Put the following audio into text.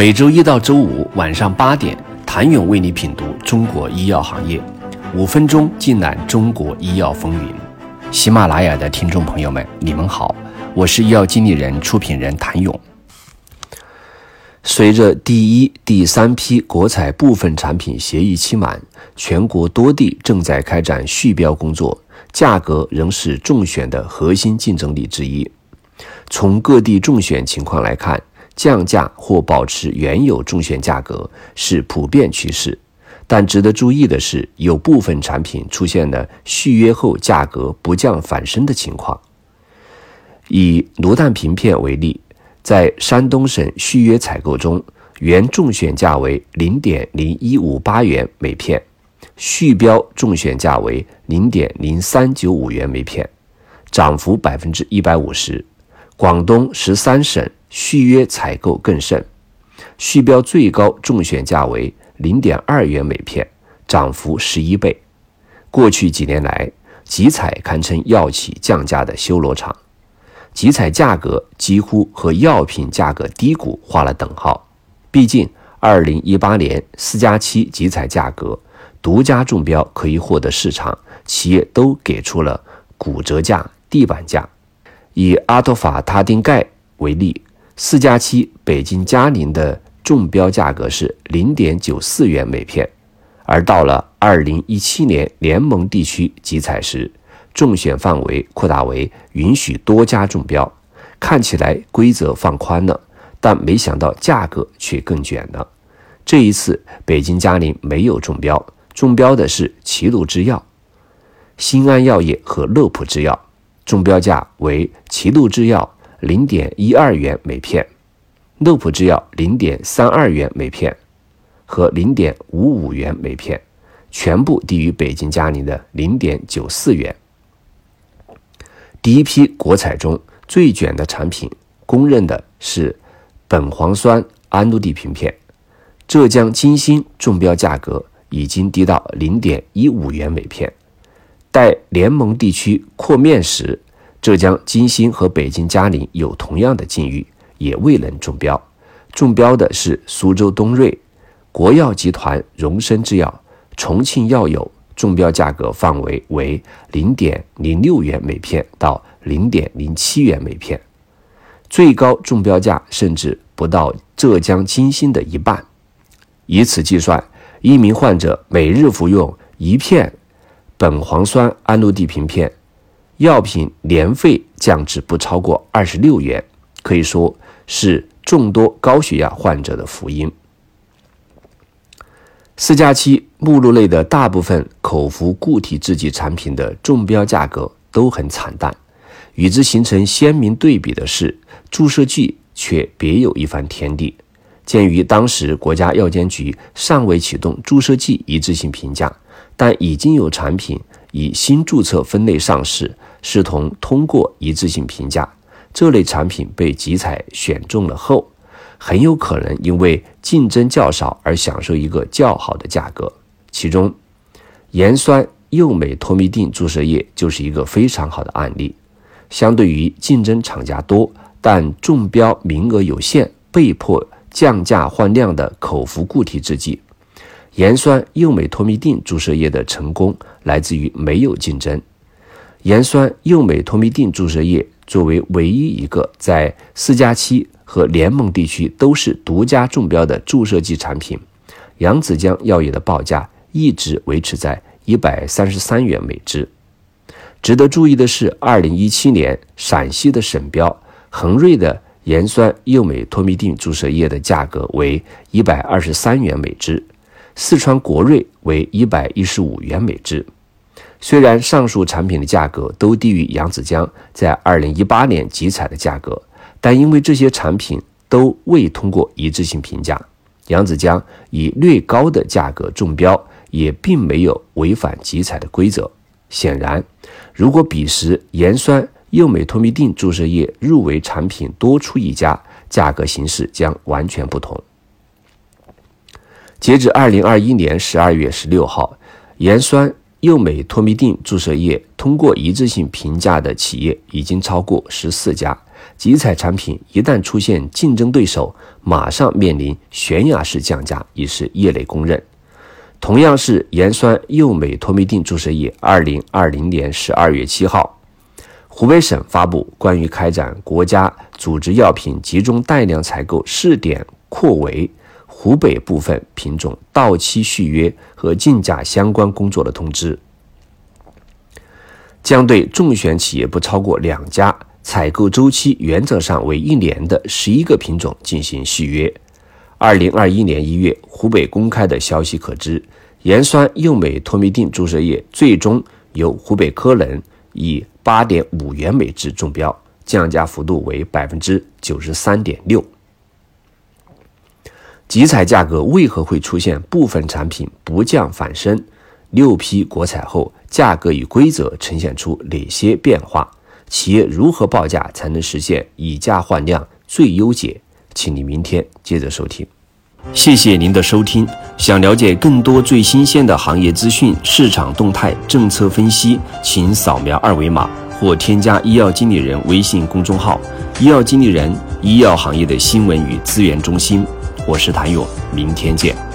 每周一到周五晚上八点，谭勇为你品读中国医药行业，五分钟尽览中国医药风云。喜马拉雅的听众朋友们，你们好，我是医药经理人、出品人谭勇。随着第一、第三批国采部分产品协议期满，全国多地正在开展续标工作，价格仍是中选的核心竞争力之一。从各地中选情况来看，降价或保持原有中选价格是普遍趋势。但值得注意的是，有部分产品出现了续约后价格不降反升的情况。以卤蛋平片为例。在山东省续约采购中，原中选价为零点零一五八元每片，续标中选价为零点零三九五元每片，涨幅百分之一百五十。广东十三省续约采购更甚，续标最高中选价为零点二元每片，涨幅十一倍。过去几年来，集采堪称药企降价的修罗场。集采价格几乎和药品价格低谷画了等号。毕竟，二零一八年四加七集采价格独家中标可以获得市场，企业都给出了骨折价、地板价。以阿托法他汀钙为例，四加七北京嘉宁的中标价格是零点九四元每片，而到了二零一七年联盟地区集采时，中选范围扩大为允许多家中标，看起来规则放宽了，但没想到价格却更卷了。这一次，北京嘉宁没有中标，中标的是齐鲁制药、新安药业和乐普制药，中标价为齐鲁制药零点一二元每片，乐普制药零点三二元每片和零点五五元每片，全部低于北京嘉宁的零点九四元。第一批国采中最卷的产品，公认的是苯磺酸氨氯地平片。浙江金星中标价格已经低到零点一五元每片。待联盟地区扩面时，浙江金星和北京嘉宁有同样的境遇，也未能中标。中标的是苏州东瑞、国药集团、荣生制药、重庆药友。中标价格范围为零点零六元每片到零点零七元每片，最高中标价甚至不到浙江金星的一半。以此计算，一名患者每日服用一片苯磺酸氨氯地平片，药品年费降至不超过二十六元，可以说是众多高血压患者的福音。四加七目录内的大部分口服固体制剂产品的中标价格都很惨淡，与之形成鲜明对比的是，注射剂却别有一番天地。鉴于当时国家药监局尚未启动注射剂一致性评价，但已经有产品以新注册分类上市，视同通过一致性评价，这类产品被集采选中了后。很有可能因为竞争较少而享受一个较好的价格，其中盐酸右美托密定注射液就是一个非常好的案例。相对于竞争厂家多但中标名额有限、被迫降价换量的口服固体制剂，盐酸右美托密定注射液的成功来自于没有竞争。盐酸右美托密定注射液作为唯一一个在四加七。和联盟地区都是独家中标的注射剂产品，扬子江药业的报价一直维持在一百三十三元每支。值得注意的是，二零一七年陕西的省标恒瑞的盐酸右美托密定注射液的价格为一百二十三元每支，四川国瑞为一百一十五元每支。虽然上述产品的价格都低于扬子江在二零一八年集采的价格。但因为这些产品都未通过一致性评价，扬子江以略高的价格中标，也并没有违反集采的规则。显然，如果彼时盐酸右美托密定注射液入围产品多出一家，价格形势将完全不同。截至二零二一年十二月十六号，盐酸右美托密定注射液通过一致性评价的企业已经超过十四家。集采产品一旦出现竞争对手，马上面临悬崖式降价，已是业内公认。同样是盐酸右美托密定注射液，二零二零年十二月七号，湖北省发布关于开展国家组织药品集中带量采购试点扩围。湖北部分品种到期续约和竞价相关工作的通知，将对中选企业不超过两家、采购周期原则上为一年的十一个品种进行续约。二零二一年一月，湖北公开的消息可知，盐酸右美托密定注射液最终由湖北科能以八点五元每支中标，降价幅度为百分之九十三点六。集采价格为何会出现部分产品不降反升？六批国采后，价格与规则呈现出哪些变化？企业如何报价才能实现以价换量最优解？请你明天接着收听。谢谢您的收听。想了解更多最新鲜的行业资讯、市场动态、政策分析，请扫描二维码或添加医药经理人微信公众号“医药经理人”医药行业的新闻与资源中心。我是谭勇，明天见。